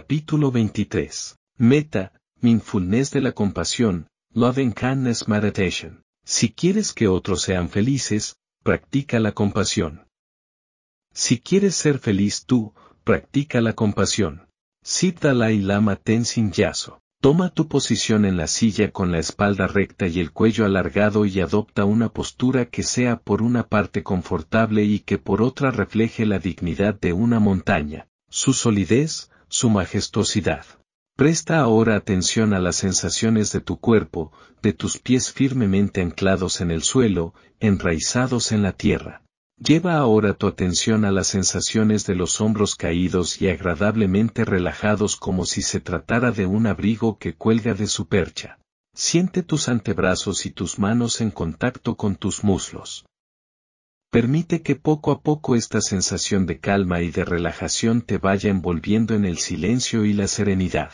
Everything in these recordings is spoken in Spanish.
Capítulo 23. Meta, Mindfulness de la compasión, Loving Kindness Meditation. Si quieres que otros sean felices, practica la compasión. Si quieres ser feliz tú, practica la compasión. Sid Dalai Lama Tenzin Yaso. Toma tu posición en la silla con la espalda recta y el cuello alargado y adopta una postura que sea por una parte confortable y que por otra refleje la dignidad de una montaña, su solidez, su majestuosidad. Presta ahora atención a las sensaciones de tu cuerpo, de tus pies firmemente anclados en el suelo, enraizados en la tierra. Lleva ahora tu atención a las sensaciones de los hombros caídos y agradablemente relajados como si se tratara de un abrigo que cuelga de su percha. Siente tus antebrazos y tus manos en contacto con tus muslos. Permite que poco a poco esta sensación de calma y de relajación te vaya envolviendo en el silencio y la serenidad.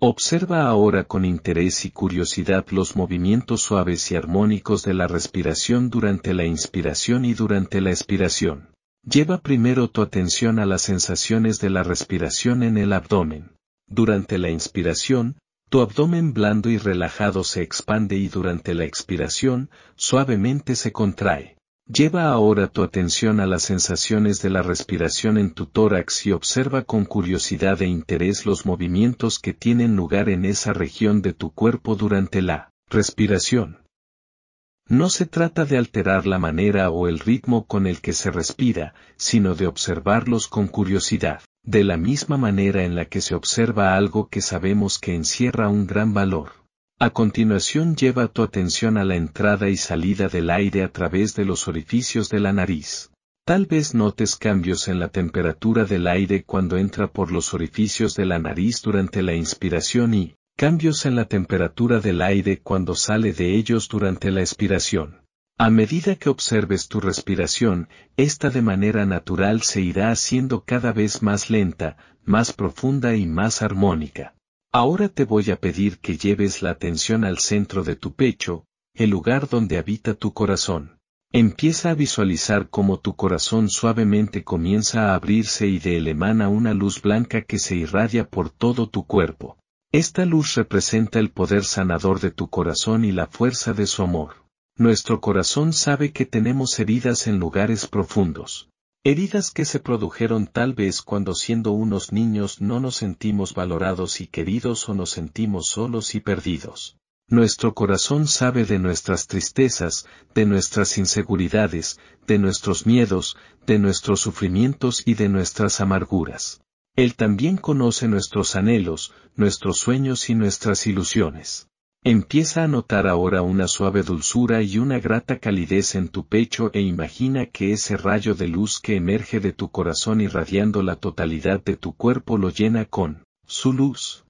Observa ahora con interés y curiosidad los movimientos suaves y armónicos de la respiración durante la inspiración y durante la expiración. Lleva primero tu atención a las sensaciones de la respiración en el abdomen. Durante la inspiración, tu abdomen blando y relajado se expande y durante la expiración, suavemente se contrae. Lleva ahora tu atención a las sensaciones de la respiración en tu tórax y observa con curiosidad e interés los movimientos que tienen lugar en esa región de tu cuerpo durante la respiración. No se trata de alterar la manera o el ritmo con el que se respira, sino de observarlos con curiosidad, de la misma manera en la que se observa algo que sabemos que encierra un gran valor. A continuación lleva tu atención a la entrada y salida del aire a través de los orificios de la nariz. Tal vez notes cambios en la temperatura del aire cuando entra por los orificios de la nariz durante la inspiración y, cambios en la temperatura del aire cuando sale de ellos durante la expiración. A medida que observes tu respiración, esta de manera natural se irá haciendo cada vez más lenta, más profunda y más armónica. Ahora te voy a pedir que lleves la atención al centro de tu pecho, el lugar donde habita tu corazón. Empieza a visualizar cómo tu corazón suavemente comienza a abrirse y de él emana una luz blanca que se irradia por todo tu cuerpo. Esta luz representa el poder sanador de tu corazón y la fuerza de su amor. Nuestro corazón sabe que tenemos heridas en lugares profundos. Heridas que se produjeron tal vez cuando siendo unos niños no nos sentimos valorados y queridos o nos sentimos solos y perdidos. Nuestro corazón sabe de nuestras tristezas, de nuestras inseguridades, de nuestros miedos, de nuestros sufrimientos y de nuestras amarguras. Él también conoce nuestros anhelos, nuestros sueños y nuestras ilusiones. Empieza a notar ahora una suave dulzura y una grata calidez en tu pecho e imagina que ese rayo de luz que emerge de tu corazón irradiando la totalidad de tu cuerpo lo llena con su luz.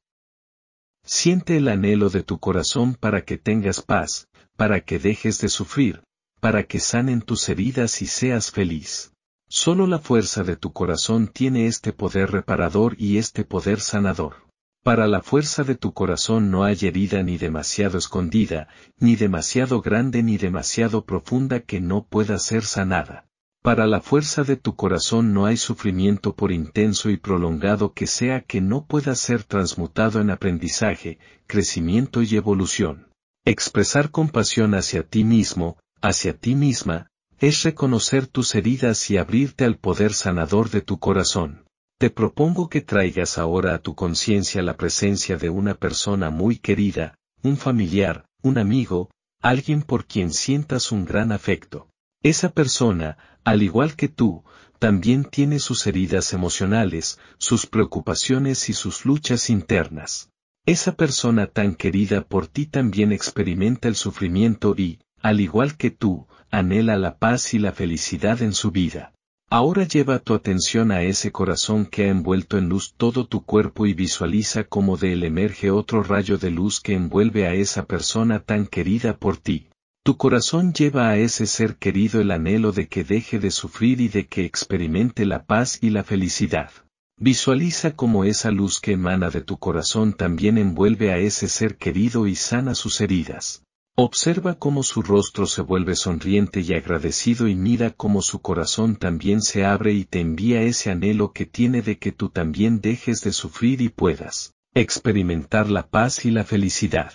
Siente el anhelo de tu corazón para que tengas paz, para que dejes de sufrir, para que sanen tus heridas y seas feliz. Solo la fuerza de tu corazón tiene este poder reparador y este poder sanador. Para la fuerza de tu corazón no hay herida ni demasiado escondida, ni demasiado grande ni demasiado profunda que no pueda ser sanada. Para la fuerza de tu corazón no hay sufrimiento por intenso y prolongado que sea que no pueda ser transmutado en aprendizaje, crecimiento y evolución. Expresar compasión hacia ti mismo, hacia ti misma, es reconocer tus heridas y abrirte al poder sanador de tu corazón. Te propongo que traigas ahora a tu conciencia la presencia de una persona muy querida, un familiar, un amigo, alguien por quien sientas un gran afecto. Esa persona, al igual que tú, también tiene sus heridas emocionales, sus preocupaciones y sus luchas internas. Esa persona tan querida por ti también experimenta el sufrimiento y, al igual que tú, anhela la paz y la felicidad en su vida. Ahora lleva tu atención a ese corazón que ha envuelto en luz todo tu cuerpo y visualiza cómo de él emerge otro rayo de luz que envuelve a esa persona tan querida por ti. Tu corazón lleva a ese ser querido el anhelo de que deje de sufrir y de que experimente la paz y la felicidad. Visualiza cómo esa luz que emana de tu corazón también envuelve a ese ser querido y sana sus heridas. Observa cómo su rostro se vuelve sonriente y agradecido y mira cómo su corazón también se abre y te envía ese anhelo que tiene de que tú también dejes de sufrir y puedas experimentar la paz y la felicidad.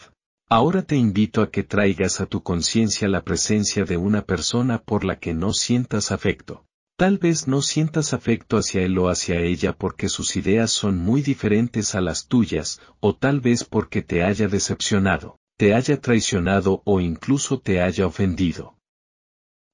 Ahora te invito a que traigas a tu conciencia la presencia de una persona por la que no sientas afecto. Tal vez no sientas afecto hacia él o hacia ella porque sus ideas son muy diferentes a las tuyas, o tal vez porque te haya decepcionado te haya traicionado o incluso te haya ofendido.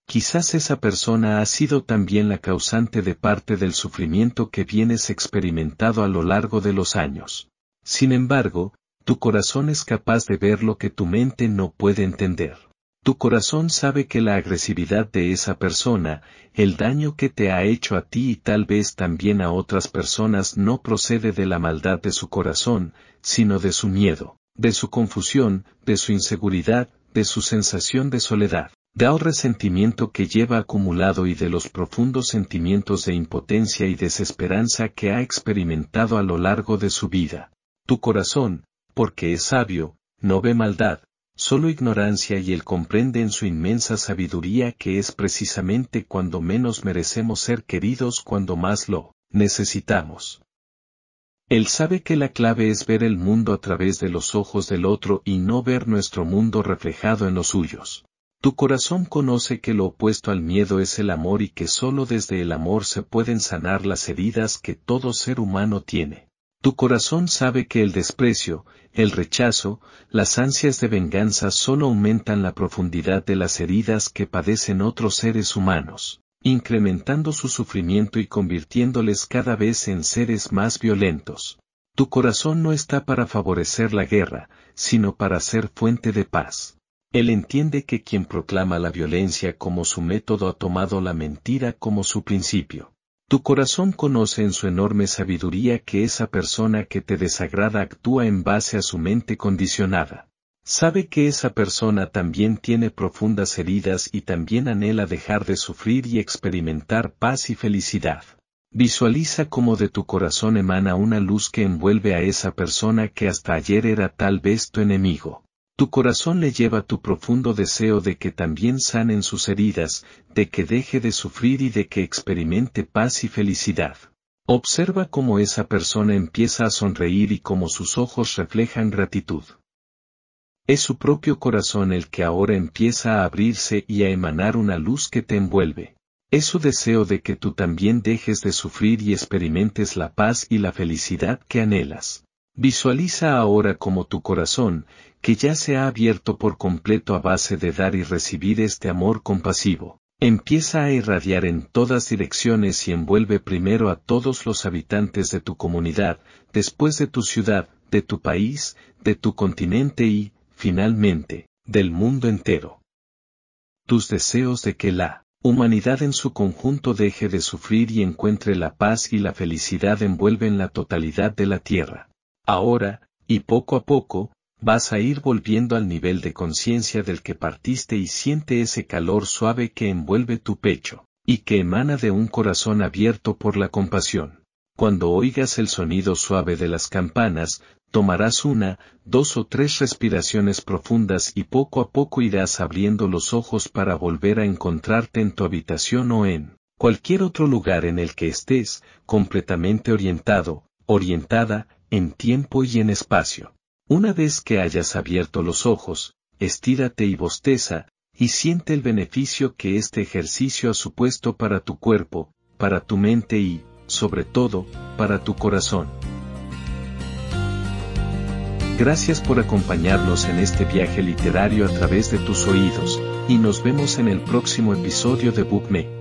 Quizás esa persona ha sido también la causante de parte del sufrimiento que vienes experimentado a lo largo de los años. Sin embargo, tu corazón es capaz de ver lo que tu mente no puede entender. Tu corazón sabe que la agresividad de esa persona, el daño que te ha hecho a ti y tal vez también a otras personas no procede de la maldad de su corazón, sino de su miedo de su confusión, de su inseguridad, de su sensación de soledad, del resentimiento que lleva acumulado y de los profundos sentimientos de impotencia y desesperanza que ha experimentado a lo largo de su vida. Tu corazón, porque es sabio, no ve maldad, solo ignorancia y él comprende en su inmensa sabiduría que es precisamente cuando menos merecemos ser queridos cuando más lo necesitamos. Él sabe que la clave es ver el mundo a través de los ojos del otro y no ver nuestro mundo reflejado en los suyos. Tu corazón conoce que lo opuesto al miedo es el amor y que solo desde el amor se pueden sanar las heridas que todo ser humano tiene. Tu corazón sabe que el desprecio, el rechazo, las ansias de venganza solo aumentan la profundidad de las heridas que padecen otros seres humanos incrementando su sufrimiento y convirtiéndoles cada vez en seres más violentos. Tu corazón no está para favorecer la guerra, sino para ser fuente de paz. Él entiende que quien proclama la violencia como su método ha tomado la mentira como su principio. Tu corazón conoce en su enorme sabiduría que esa persona que te desagrada actúa en base a su mente condicionada. Sabe que esa persona también tiene profundas heridas y también anhela dejar de sufrir y experimentar paz y felicidad. Visualiza cómo de tu corazón emana una luz que envuelve a esa persona que hasta ayer era tal vez tu enemigo. Tu corazón le lleva tu profundo deseo de que también sanen sus heridas, de que deje de sufrir y de que experimente paz y felicidad. Observa cómo esa persona empieza a sonreír y cómo sus ojos reflejan gratitud. Es su propio corazón el que ahora empieza a abrirse y a emanar una luz que te envuelve. Es su deseo de que tú también dejes de sufrir y experimentes la paz y la felicidad que anhelas. Visualiza ahora como tu corazón, que ya se ha abierto por completo a base de dar y recibir este amor compasivo, empieza a irradiar en todas direcciones y envuelve primero a todos los habitantes de tu comunidad, después de tu ciudad, de tu país, de tu continente y, finalmente, del mundo entero. Tus deseos de que la humanidad en su conjunto deje de sufrir y encuentre la paz y la felicidad envuelven la totalidad de la tierra. Ahora, y poco a poco, vas a ir volviendo al nivel de conciencia del que partiste y siente ese calor suave que envuelve tu pecho, y que emana de un corazón abierto por la compasión. Cuando oigas el sonido suave de las campanas, tomarás una, dos o tres respiraciones profundas y poco a poco irás abriendo los ojos para volver a encontrarte en tu habitación o en cualquier otro lugar en el que estés, completamente orientado, orientada, en tiempo y en espacio. Una vez que hayas abierto los ojos, estírate y bosteza, y siente el beneficio que este ejercicio ha supuesto para tu cuerpo, para tu mente y, sobre todo, para tu corazón. Gracias por acompañarnos en este viaje literario a través de tus oídos, y nos vemos en el próximo episodio de Bookme.